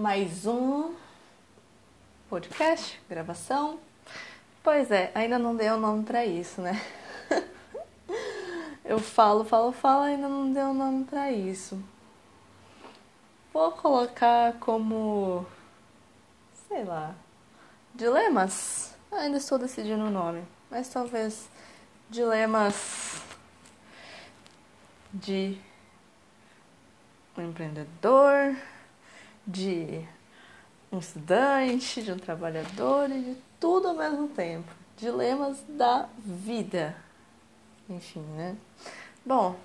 mais um podcast, gravação. Pois é, ainda não dei o nome para isso, né? Eu falo, falo, falo, ainda não deu o nome para isso. Vou colocar como sei lá, dilemas. Ainda estou decidindo o nome, mas talvez dilemas de um empreendedor, de um estudante, de um trabalhador e de tudo ao mesmo tempo. Dilemas da vida. Enfim, né? Bom,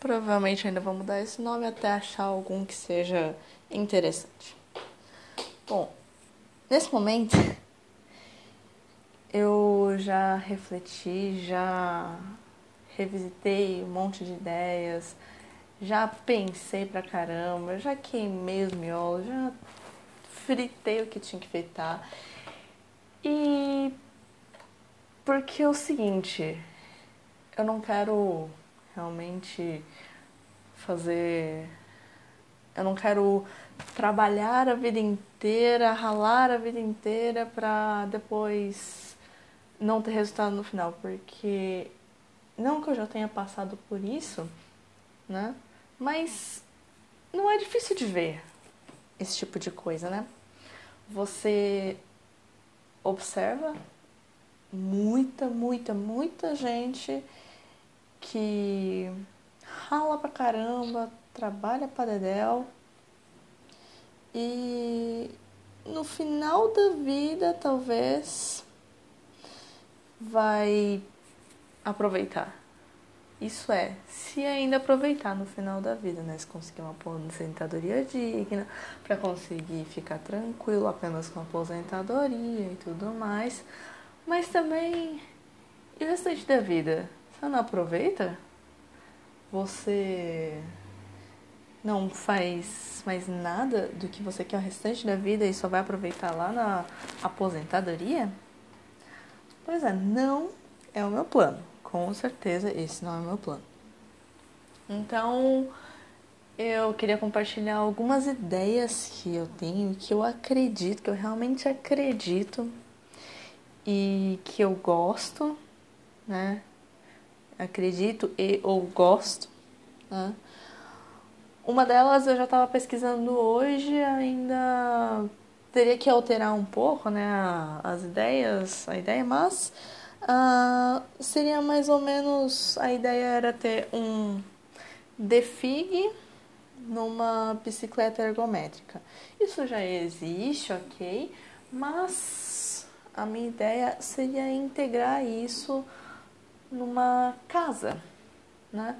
provavelmente ainda vou mudar esse nome até achar algum que seja interessante. Bom, nesse momento eu já refleti, já revisitei um monte de ideias, já pensei pra caramba, já queimei os miolos, já fritei o que tinha que fritar. E porque é o seguinte, eu não quero realmente fazer. Eu não quero trabalhar a vida inteira, ralar a vida inteira pra depois não ter resultado no final, porque não que eu já tenha passado por isso, né? Mas não é difícil de ver esse tipo de coisa, né? Você observa muita, muita, muita gente que rala pra caramba, trabalha pra dedéu e no final da vida talvez vai aproveitar isso é, se ainda aproveitar no final da vida, né? Se conseguir uma aposentadoria digna, para conseguir ficar tranquilo apenas com aposentadoria e tudo mais. Mas também, e o restante da vida? Você não aproveita? Você não faz mais nada do que você quer o restante da vida e só vai aproveitar lá na aposentadoria? Pois é, não é o meu plano com certeza esse não é o meu plano. Então, eu queria compartilhar algumas ideias que eu tenho, que eu acredito, que eu realmente acredito e que eu gosto, né? Acredito e ou gosto, né? Uma delas eu já estava pesquisando hoje, ainda teria que alterar um pouco, né, as ideias, a ideia, mas Uh, seria mais ou menos a ideia era ter um defig numa bicicleta ergométrica. Isso já existe, ok, mas a minha ideia seria integrar isso numa casa, né?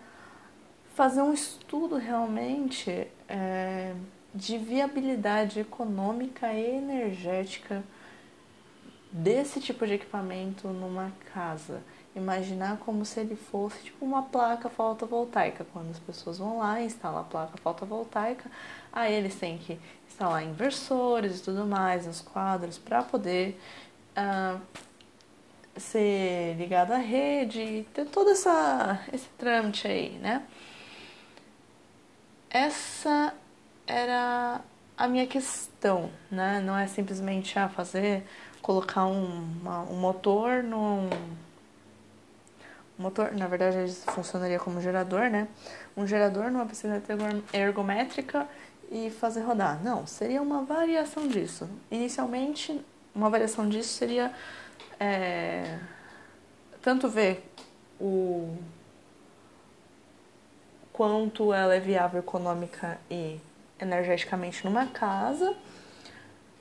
Fazer um estudo realmente é, de viabilidade econômica e energética desse tipo de equipamento numa casa. Imaginar como se ele fosse tipo uma placa fotovoltaica. Quando as pessoas vão lá e instalam a placa fotovoltaica, aí eles têm que instalar inversores e tudo mais nos quadros para poder uh, ser ligado à rede, ter todo essa, esse trâmite aí, né? Essa era a minha questão, né? Não é simplesmente ah, fazer colocar um, uma, um motor num. Um motor, na verdade, funcionaria como gerador, né? Um gerador numa bicicleta ergométrica e fazer rodar. Não, seria uma variação disso. Inicialmente, uma variação disso seria é, tanto ver o quanto ela é viável econômica e energeticamente numa casa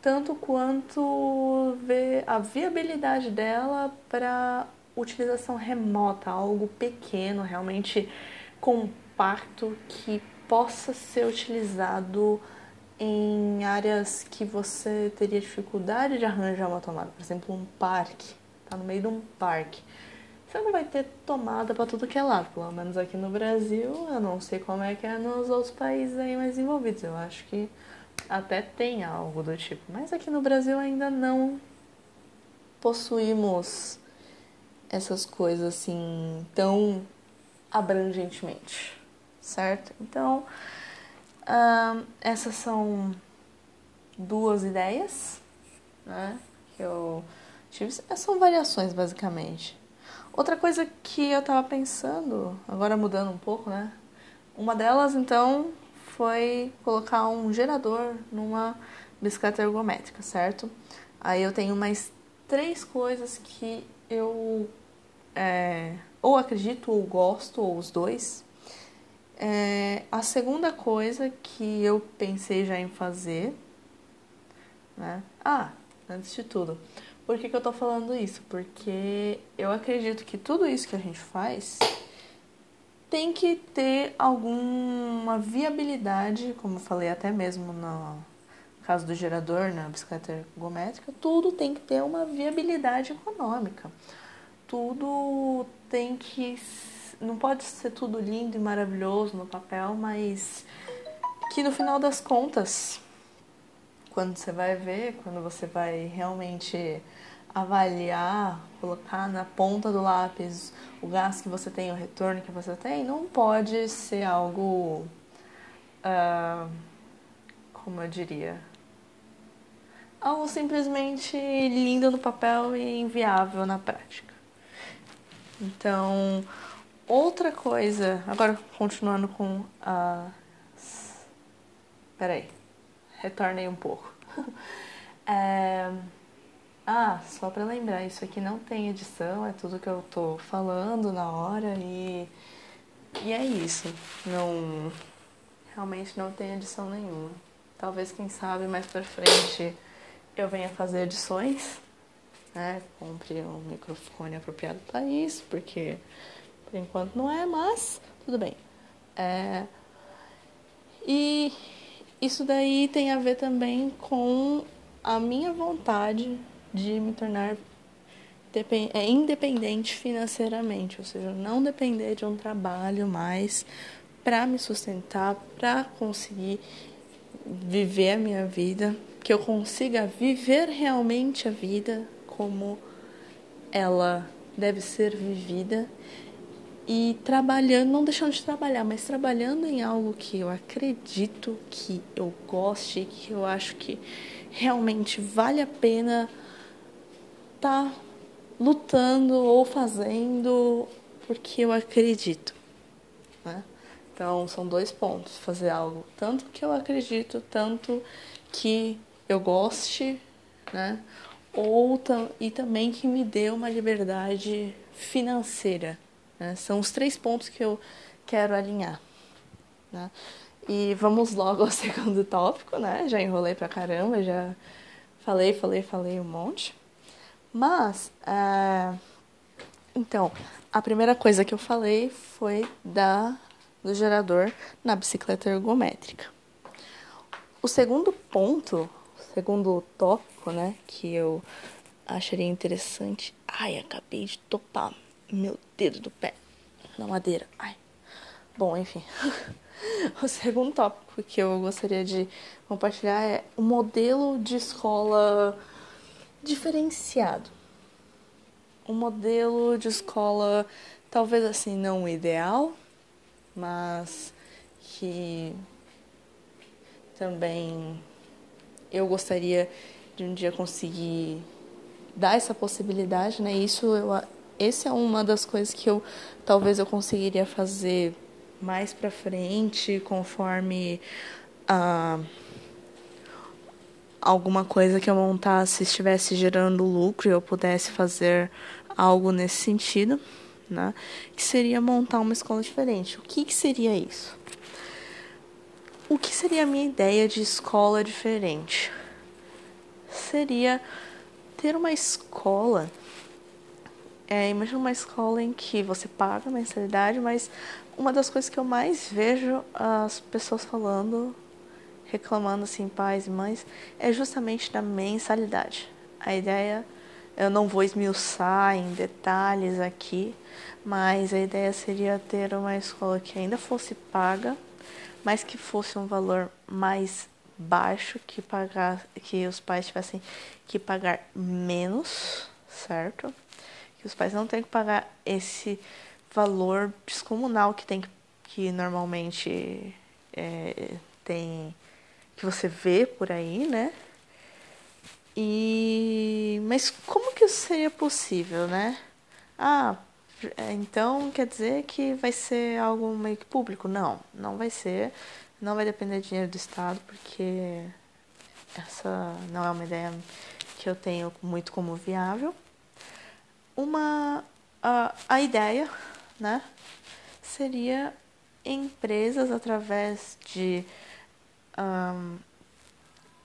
tanto quanto ver a viabilidade dela para utilização remota, algo pequeno, realmente compacto que possa ser utilizado em áreas que você teria dificuldade de arranjar uma tomada, por exemplo, um parque, tá no meio de um parque. Você não vai ter tomada para tudo que é lado, pelo menos aqui no Brasil, eu não sei como é que é nos outros países aí mais envolvidos. Eu acho que até tem algo do tipo, mas aqui no Brasil ainda não possuímos essas coisas assim tão abrangentemente, certo? Então, uh, essas são duas ideias, né? Que eu tive. São variações, basicamente. Outra coisa que eu tava pensando, agora mudando um pouco, né? Uma delas, então, foi colocar um gerador numa bicicleta ergométrica, certo? Aí eu tenho mais três coisas que eu é, ou acredito ou gosto, ou os dois. É, a segunda coisa que eu pensei já em fazer, né? Ah, antes de tudo, por que, que eu tô falando isso? Porque eu acredito que tudo isso que a gente faz tem que ter alguma viabilidade, como falei até mesmo no caso do gerador na bicicleta ergométrica, tudo tem que ter uma viabilidade econômica. Tudo tem que não pode ser tudo lindo e maravilhoso no papel, mas que no final das contas, quando você vai ver, quando você vai realmente avaliar, colocar na ponta do lápis o gasto que você tem, o retorno que você tem, não pode ser algo, uh, como eu diria, algo simplesmente lindo no papel e inviável na prática. Então, outra coisa, agora continuando com a. Peraí, retornei um pouco. é... Ah, só para lembrar, isso aqui não tem edição, é tudo que eu tô falando na hora e. E é isso. Não. Realmente não tem edição nenhuma. Talvez, quem sabe, mais pra frente eu venha fazer edições né? Compre um microfone apropriado para isso, porque por enquanto não é, mas tudo bem. É, e isso daí tem a ver também com a minha vontade de me tornar é, independente financeiramente, ou seja, não depender de um trabalho mais para me sustentar, para conseguir viver a minha vida, que eu consiga viver realmente a vida como ela deve ser vivida e trabalhando, não deixando de trabalhar, mas trabalhando em algo que eu acredito que eu goste, que eu acho que realmente vale a pena tá lutando ou fazendo porque eu acredito. Né? Então são dois pontos: fazer algo tanto que eu acredito, tanto que eu goste, né? ou e também que me dê uma liberdade financeira. Né? São os três pontos que eu quero alinhar. Né? E vamos logo ao segundo tópico, né? Já enrolei pra caramba, já falei, falei, falei um monte. Mas, é... então, a primeira coisa que eu falei foi da do gerador na bicicleta ergométrica. O segundo ponto segundo tópico, né, que eu acharia interessante. Ai, acabei de topar meu dedo do pé na madeira. Ai. Bom, enfim. o segundo tópico que eu gostaria de compartilhar é o modelo de escola diferenciado. Um modelo de escola, talvez assim, não ideal, mas que também eu gostaria de um dia conseguir dar essa possibilidade, né? Isso eu, esse é uma das coisas que eu talvez eu conseguiria fazer mais para frente, conforme ah, alguma coisa que eu montasse estivesse gerando lucro e eu pudesse fazer algo nesse sentido, né? Que seria montar uma escola diferente. O que, que seria isso? O que seria a minha ideia de escola diferente? Seria ter uma escola. É, imagina uma escola em que você paga mensalidade, mas uma das coisas que eu mais vejo as pessoas falando, reclamando assim, pais e mães, é justamente da mensalidade. A ideia, eu não vou esmiuçar em detalhes aqui, mas a ideia seria ter uma escola que ainda fosse paga mas que fosse um valor mais baixo, que pagar, que os pais tivessem que pagar menos, certo? Que os pais não tenham que pagar esse valor descomunal que tem que normalmente é, tem que você vê por aí, né? E mas como que isso seria possível, né? Ah, é, então quer dizer que vai ser algo meio que público? Não, não vai ser. Não vai depender de dinheiro do Estado, porque essa não é uma ideia que eu tenho muito como viável. Uma a, a ideia, né, seria empresas através de um,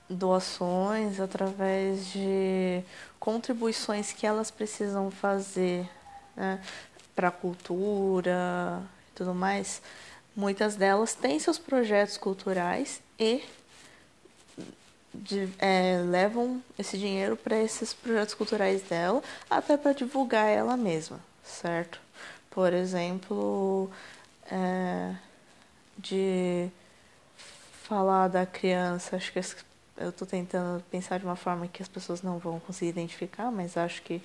doações, através de contribuições que elas precisam fazer né, para a cultura e tudo mais, muitas delas têm seus projetos culturais e de, é, levam esse dinheiro para esses projetos culturais dela, até para divulgar ela mesma, certo? Por exemplo, é, de falar da criança, acho que eu estou tentando pensar de uma forma que as pessoas não vão conseguir identificar, mas acho que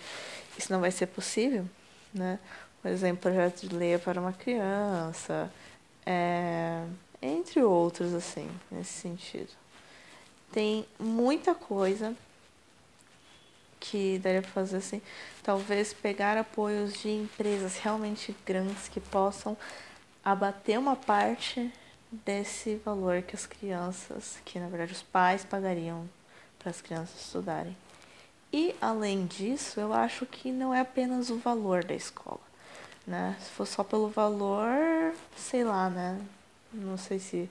isso não vai ser possível, né? Por exemplo, projeto de lei para uma criança, é, entre outros, assim, nesse sentido. Tem muita coisa que daria para fazer assim. Talvez pegar apoios de empresas realmente grandes que possam abater uma parte desse valor que as crianças, que na verdade os pais pagariam para as crianças estudarem. E além disso, eu acho que não é apenas o valor da escola, né? Se for só pelo valor, sei lá, né? Não sei se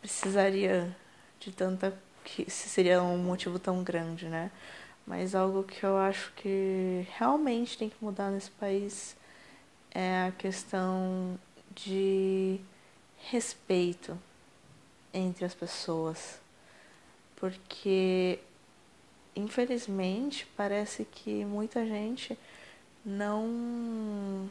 precisaria de tanta que se seria um motivo tão grande, né? Mas algo que eu acho que realmente tem que mudar nesse país é a questão de respeito entre as pessoas. Porque, infelizmente, parece que muita gente não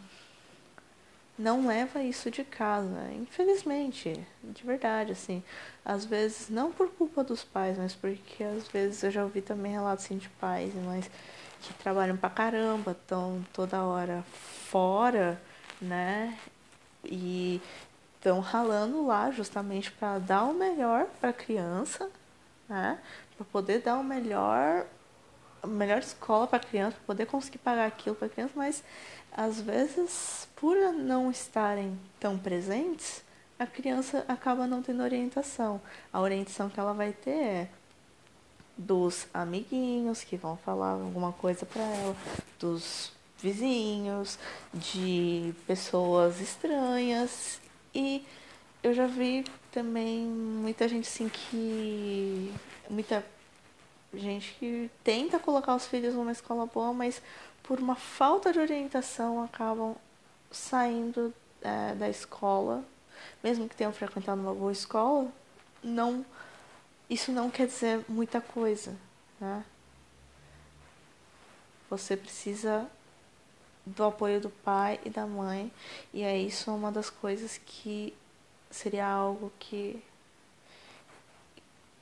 não leva isso de casa, infelizmente, de verdade, assim. Às vezes, não por culpa dos pais, mas porque às vezes eu já ouvi também relatos assim, de pais e mães que trabalham pra caramba, estão toda hora fora, né? E estão ralando lá justamente para dar o melhor para a criança, né? Para poder dar o melhor a melhor escola para a criança, para poder conseguir pagar aquilo para a criança, mas às vezes, por não estarem tão presentes, a criança acaba não tendo orientação. A orientação que ela vai ter é dos amiguinhos que vão falar alguma coisa para ela, dos vizinhos, de pessoas estranhas e eu já vi também muita gente assim que muita gente que tenta colocar os filhos numa escola boa, mas por uma falta de orientação acabam saindo é, da escola, mesmo que tenham frequentado uma boa escola, não isso não quer dizer muita coisa, né? Você precisa do apoio do pai e da mãe, e é isso uma das coisas que seria algo que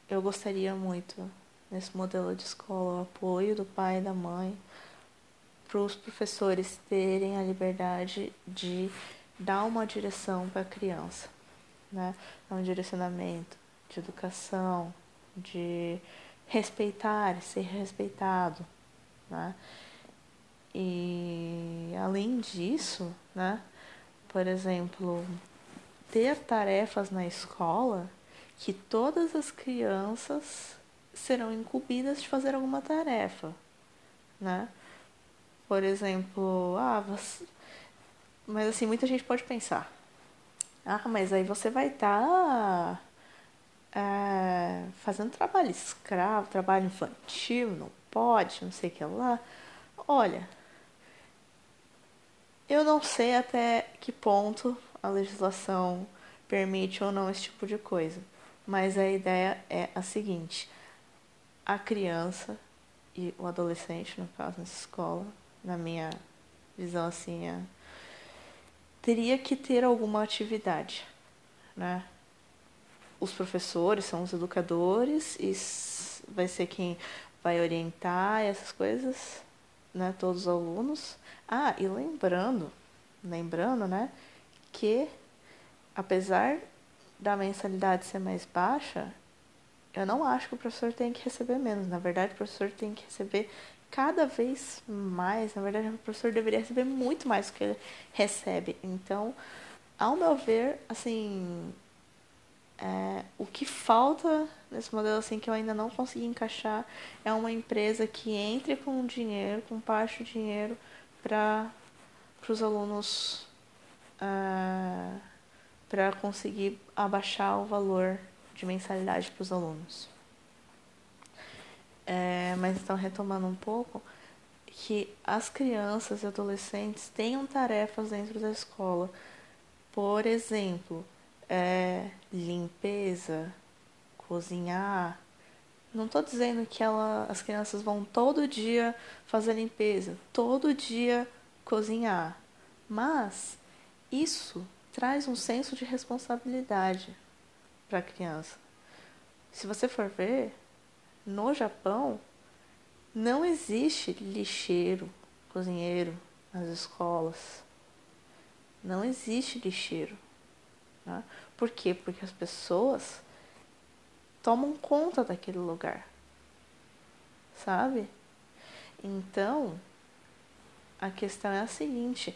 eu gostaria muito nesse modelo de escola, o apoio do pai e da mãe, para os professores terem a liberdade de dar uma direção para a criança, né? Um direcionamento de educação, de respeitar, ser respeitado, né? E além disso, né? Por exemplo, ter tarefas na escola que todas as crianças serão incumbidas de fazer alguma tarefa, né? Por exemplo, ah, você... mas assim, muita gente pode pensar, ah, mas aí você vai estar tá, é, fazendo trabalho escravo, trabalho infantil, não pode, não sei o que lá. Olha, eu não sei até que ponto a legislação permite ou não esse tipo de coisa, mas a ideia é a seguinte: a criança e o adolescente, no caso, nessa escola, na minha visão assim, é, teria que ter alguma atividade, né? Os professores são os educadores e vai ser quem vai orientar essas coisas, né? Todos os alunos. Ah, e lembrando, lembrando, né? Que apesar da mensalidade ser mais baixa, Eu não acho que o professor tem que receber menos. Na verdade, o professor tem que receber cada vez mais. Na verdade, o professor deveria receber muito mais do que ele recebe. Então, ao meu ver, assim, é, o que falta nesse modelo assim que eu ainda não consegui encaixar é uma empresa que entre com dinheiro, com parte do dinheiro para os alunos uh, para conseguir abaixar o valor de mensalidade para os alunos. É, mas então retomando um pouco que as crianças e adolescentes tenham tarefas dentro da escola, por exemplo, é, limpeza, cozinhar. Não estou dizendo que ela, as crianças vão todo dia fazer limpeza, todo dia cozinhar, mas isso traz um senso de responsabilidade para a criança. Se você for ver, no Japão não existe lixeiro, cozinheiro nas escolas. Não existe lixeiro. Né? Por quê? Porque as pessoas tomam conta daquele lugar. Sabe? Então, a questão é a seguinte: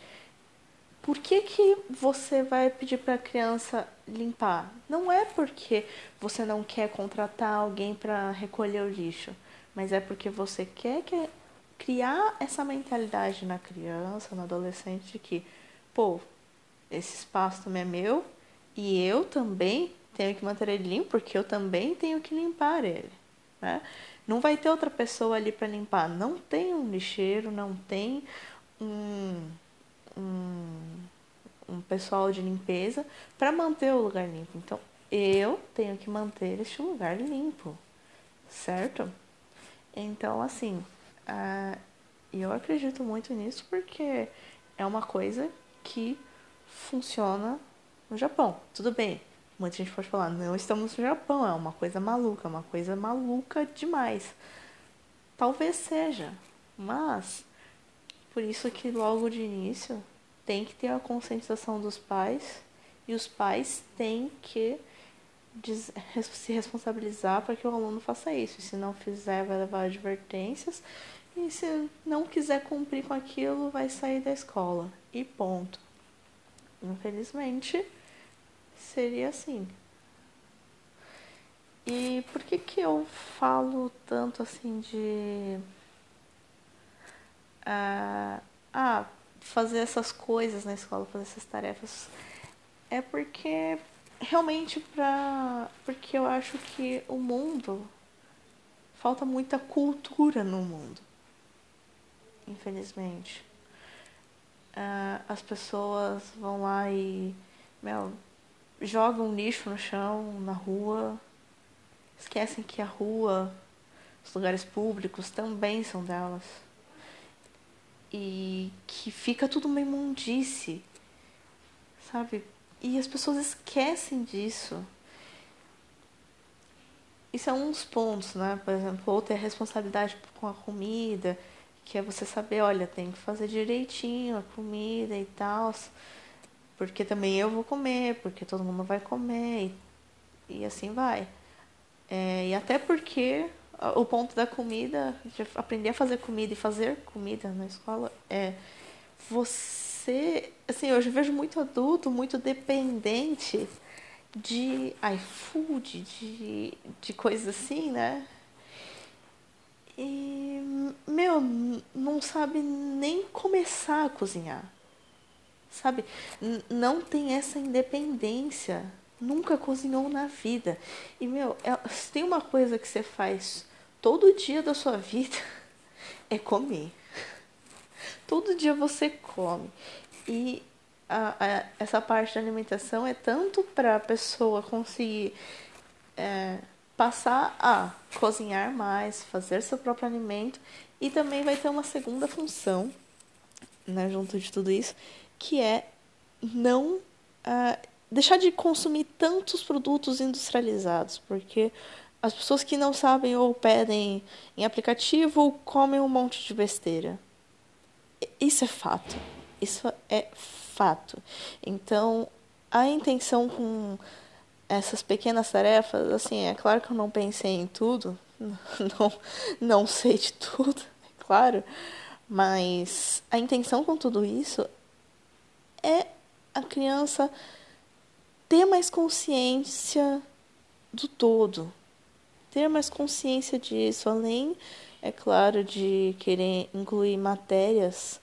por que, que você vai pedir para a criança limpar? Não é porque você não quer contratar alguém para recolher o lixo, mas é porque você quer que, criar essa mentalidade na criança, no adolescente, de que, pô, esse espaço também é meu, e eu também tenho que manter ele limpo, porque eu também tenho que limpar ele. Né? Não vai ter outra pessoa ali para limpar. Não tem um lixeiro, não tem um, um, um pessoal de limpeza para manter o lugar limpo. Então, eu tenho que manter este lugar limpo, certo? Então, assim, uh, eu acredito muito nisso porque é uma coisa que funciona no Japão. Tudo bem, muita gente pode falar, não estamos no Japão, é uma coisa maluca, uma coisa maluca demais. Talvez seja, mas por isso que logo de início tem que ter a conscientização dos pais e os pais têm que se responsabilizar para que o aluno faça isso. E se não fizer, vai levar advertências. E se não quiser cumprir com aquilo, vai sair da escola. E ponto. Infelizmente, seria assim. E por que que eu falo tanto assim de uh, ah, fazer essas coisas na escola, fazer essas tarefas? É porque realmente para porque eu acho que o mundo falta muita cultura no mundo. Infelizmente. Uh, as pessoas vão lá e meu, jogam lixo no chão, na rua, esquecem que a rua, os lugares públicos também são delas. E que fica tudo uma imundice, sabe? E as pessoas esquecem disso. Isso é um dos pontos, né? Por exemplo, ou ter responsabilidade com a comida, que é você saber, olha, tem que fazer direitinho a comida e tal porque também eu vou comer, porque todo mundo vai comer e, e assim vai. É, e até porque o ponto da comida, de aprender a fazer comida e fazer comida na escola é você, assim, eu vejo muito adulto, muito dependente de iFood, de, de coisas assim, né? E, meu, não sabe nem começar a cozinhar sabe? N não tem essa independência. Nunca cozinhou na vida. E, meu, é, tem uma coisa que você faz todo dia da sua vida, é comer. Todo dia você come. E a, a, essa parte da alimentação é tanto para a pessoa conseguir é, passar a cozinhar mais, fazer seu próprio alimento, e também vai ter uma segunda função, né, junto de tudo isso, que é não uh, deixar de consumir tantos produtos industrializados, porque as pessoas que não sabem ou pedem em aplicativo ou comem um monte de besteira. Isso é fato. Isso é fato. Então, a intenção com essas pequenas tarefas, assim, é claro que eu não pensei em tudo, não, não sei de tudo, é claro, mas a intenção com tudo isso é a criança ter mais consciência do todo, ter mais consciência disso, além, é claro, de querer incluir matérias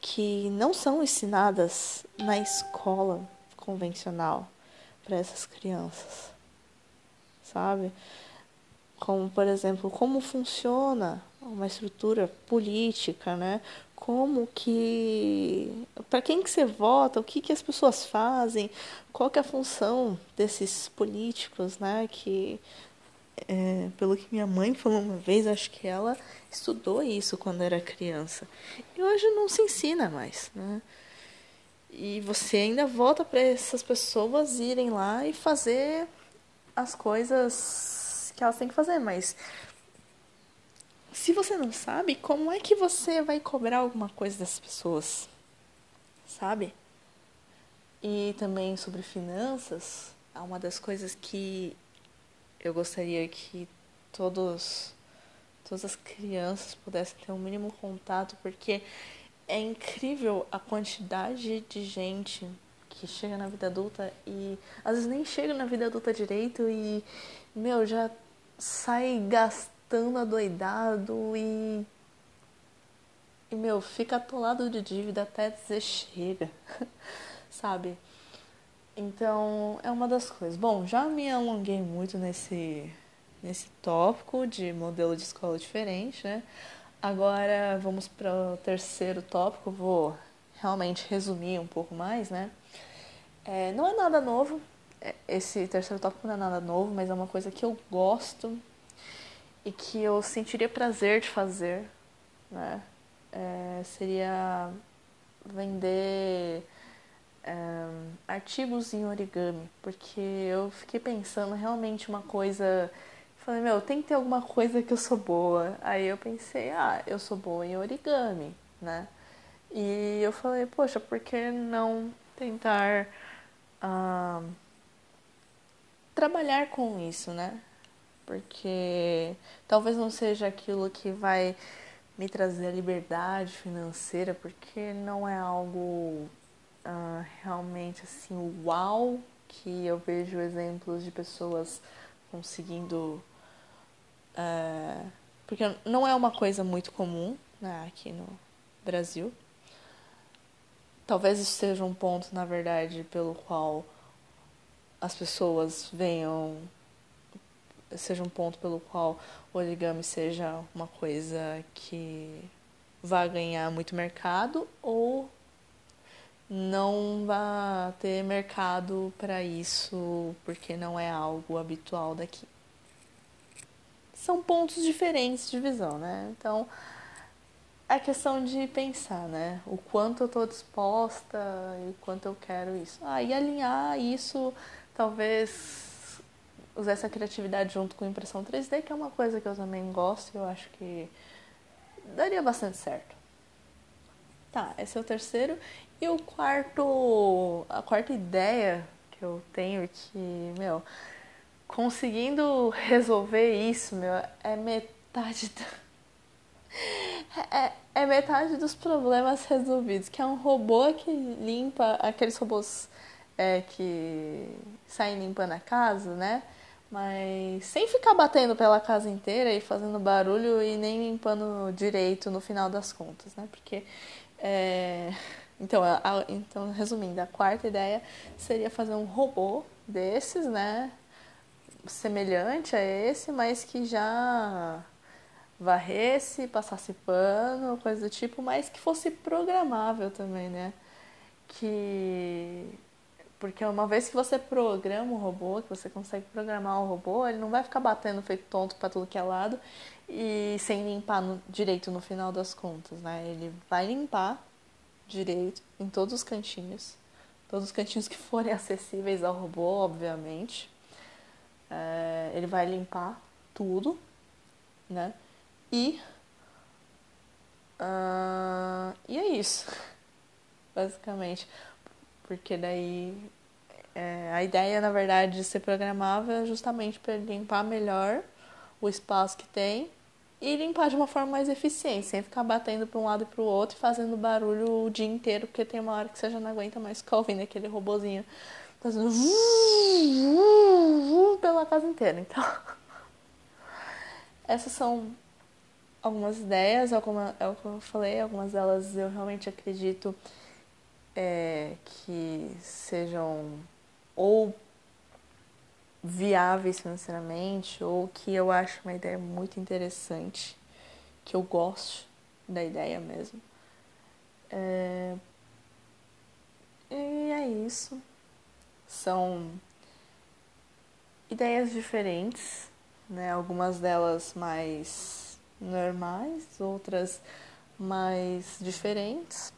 que não são ensinadas na escola convencional para essas crianças, sabe? Como, por exemplo, como funciona uma estrutura política, né? Como que para quem que você vota, o que que as pessoas fazem, qual que é a função desses políticos, né? Que é, pelo que minha mãe falou uma vez, acho que ela estudou isso quando era criança. E hoje não se ensina mais, né? E você ainda volta para essas pessoas irem lá e fazer as coisas que elas têm que fazer, mas se você não sabe, como é que você vai cobrar alguma coisa dessas pessoas? Sabe? E também sobre finanças, é uma das coisas que eu gostaria que todos todas as crianças pudessem ter um mínimo contato, porque é incrível a quantidade de gente que chega na vida adulta e às vezes nem chega na vida adulta direito e, meu, já sai gastando adoidado e. E, meu, fica atolado de dívida até dizer chega, sabe? Então, é uma das coisas. Bom, já me alonguei muito nesse, nesse tópico de modelo de escola diferente, né? Agora vamos para o terceiro tópico, vou realmente resumir um pouco mais, né? É, não é nada novo, é, esse terceiro tópico não é nada novo, mas é uma coisa que eu gosto e que eu sentiria prazer de fazer, né? É, seria vender é, artigos em origami, porque eu fiquei pensando realmente uma coisa Falei, meu, tem que ter alguma coisa que eu sou boa. Aí eu pensei, ah, eu sou boa em origami, né? E eu falei, poxa, por que não tentar ah, trabalhar com isso, né? Porque talvez não seja aquilo que vai me trazer a liberdade financeira, porque não é algo ah, realmente assim, uau, que eu vejo exemplos de pessoas conseguindo é, porque não é uma coisa muito comum né, aqui no Brasil. Talvez isso seja um ponto, na verdade, pelo qual as pessoas venham. Seja um ponto pelo qual o origami seja uma coisa que vá ganhar muito mercado ou não vá ter mercado para isso porque não é algo habitual daqui são pontos diferentes de visão, né? Então, é questão de pensar, né? O quanto eu estou disposta e o quanto eu quero isso. Ah, e alinhar isso, talvez usar essa criatividade junto com impressão 3D, que é uma coisa que eu também gosto e eu acho que daria bastante certo. Tá, esse é o terceiro. E o quarto, a quarta ideia que eu tenho é que, meu, conseguindo resolver isso, meu, é metade da... é, é metade dos problemas resolvidos, que é um robô que limpa aqueles robôs é, que saem limpando a casa, né? Mas sem ficar batendo pela casa inteira e fazendo barulho e nem limpando direito no final das contas, né? Porque é... então, a, então, resumindo, a quarta ideia seria fazer um robô desses, né? semelhante a esse, mas que já varresse, passasse pano, coisa do tipo, mas que fosse programável também, né? Que porque uma vez que você programa o robô, que você consegue programar o robô, ele não vai ficar batendo feito tonto para tudo que é lado e sem limpar no, direito no final das contas, né? Ele vai limpar direito em todos os cantinhos, todos os cantinhos que forem acessíveis ao robô, obviamente. É, ele vai limpar tudo, né? E. Uh, e é isso, basicamente. Porque daí É, a ideia, na verdade, de ser programável é justamente para limpar melhor o espaço que tem e limpar de uma forma mais eficiente, sem ficar batendo para um lado e para o outro e fazendo barulho o dia inteiro, porque tem uma hora que você já não aguenta mais ficar ouvindo aquele robozinho fazendo pela casa inteira. Então, essas são algumas ideias, alguma, é o que eu falei, algumas delas eu realmente acredito é, que sejam ou viáveis financeiramente ou que eu acho uma ideia muito interessante, que eu gosto da ideia mesmo. É... E é isso. São ideias diferentes, né? Algumas delas mais normais, outras mais diferentes.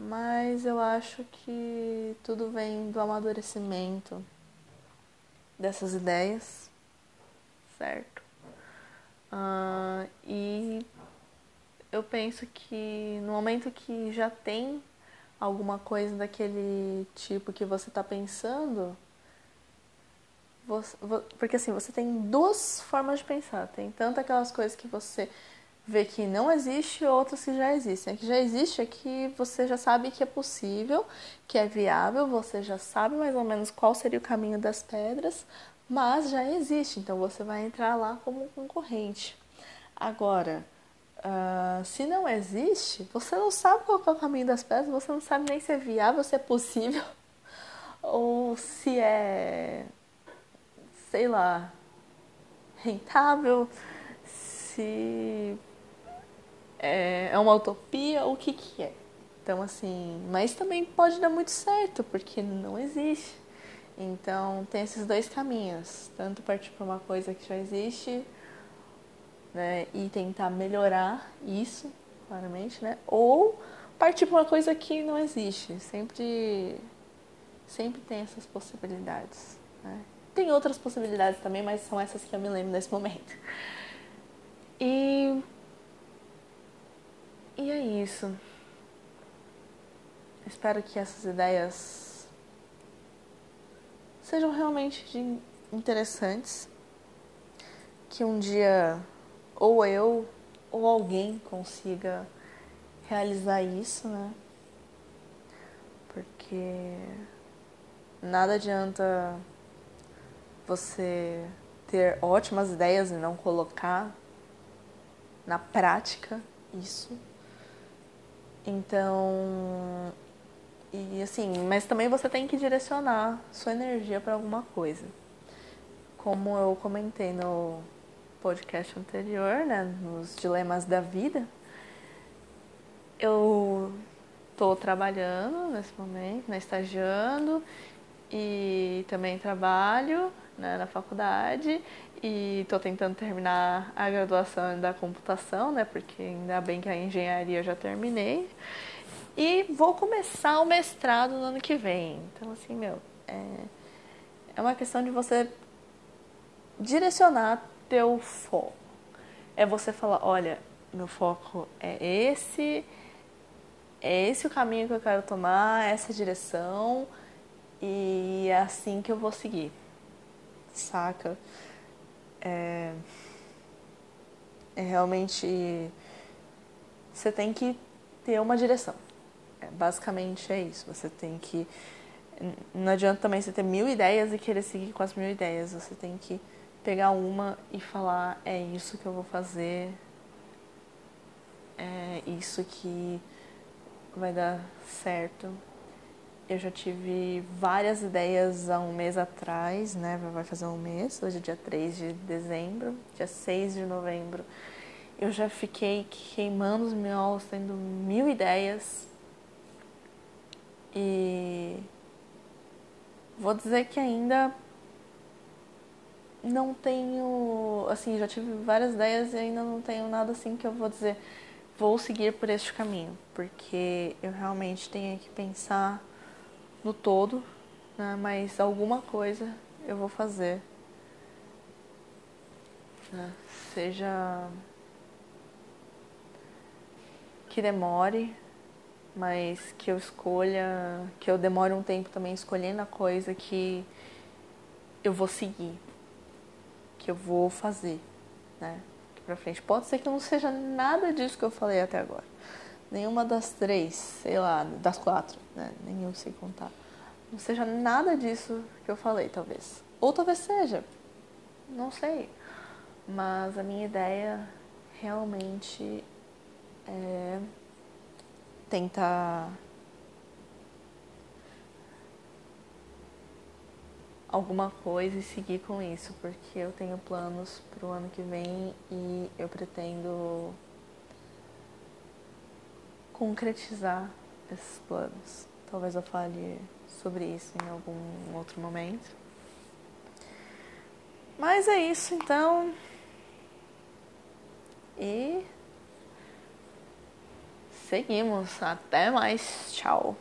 Mas eu acho que tudo vem do amadurecimento dessas ideias, certo? Uh, e eu penso que no momento que já tem alguma coisa daquele tipo que você está pensando, você, porque assim, você tem duas formas de pensar. Tem tanto aquelas coisas que você vê que não existe, outras que já existem. A que já existe é que você já sabe que é possível, que é viável, você já sabe mais ou menos qual seria o caminho das pedras, mas já existe, então você vai entrar lá como concorrente. Agora, uh, se não existe, você não sabe qual é o caminho das pedras, você não sabe nem se é viável, se é possível, ou se é, sei lá, rentável, se é, é uma utopia, o que que é. Então, assim, mas também pode dar muito certo, porque não existe. Então, tem esses dois caminhos, tanto partir para uma coisa que já existe, né, e tentar melhorar isso, claramente, né, ou partir para uma coisa que não existe. Sempre sempre tem essas possibilidades, né? Tem outras possibilidades também, mas são essas que eu me lembro nesse momento. E e é isso. Espero que essas ideias sejam realmente interessantes. Que um dia ou eu ou alguém consiga realizar isso, né? Porque nada adianta você ter ótimas ideias e não colocar na prática isso. Então, e assim, mas também você tem que direcionar sua energia para alguma coisa. Como eu comentei no podcast anterior, né, nos dilemas da vida, eu estou trabalhando nesse momento, né, estagiando e também trabalho né, na faculdade e estou tentando terminar a graduação da computação, né? Porque ainda bem que a engenharia eu já terminei. E vou começar o mestrado no ano que vem. Então, assim, meu, é, é uma questão de você direcionar teu foco. É você falar, olha, meu foco é esse, é esse o caminho que eu quero tomar, essa direção, e é assim que eu vou seguir. Saca? É, é realmente você tem que ter uma direção. É, basicamente é isso. Você tem que. Não adianta também você ter mil ideias e querer seguir com as mil ideias. Você tem que pegar uma e falar: é isso que eu vou fazer, é isso que vai dar certo. Eu já tive várias ideias há um mês atrás, né? Vai fazer um mês, hoje é dia 3 de dezembro, dia 6 de novembro. Eu já fiquei queimando os miolos, tendo mil ideias. E vou dizer que ainda não tenho, assim, já tive várias ideias e ainda não tenho nada assim que eu vou dizer, vou seguir por este caminho, porque eu realmente tenho que pensar no todo, né? mas alguma coisa eu vou fazer. Né? Seja que demore, mas que eu escolha, que eu demore um tempo também escolhendo a coisa que eu vou seguir, que eu vou fazer, né? Pra frente. Pode ser que não seja nada disso que eu falei até agora. Nenhuma das três, sei lá, das quatro, né? Nem eu sei contar. Não seja nada disso que eu falei, talvez. Ou talvez seja. Não sei. Mas a minha ideia realmente é tentar alguma coisa e seguir com isso, porque eu tenho planos para o ano que vem e eu pretendo concretizar esses planos. Talvez eu fale sobre isso em algum outro momento. Mas é isso então. E seguimos. Até mais. Tchau.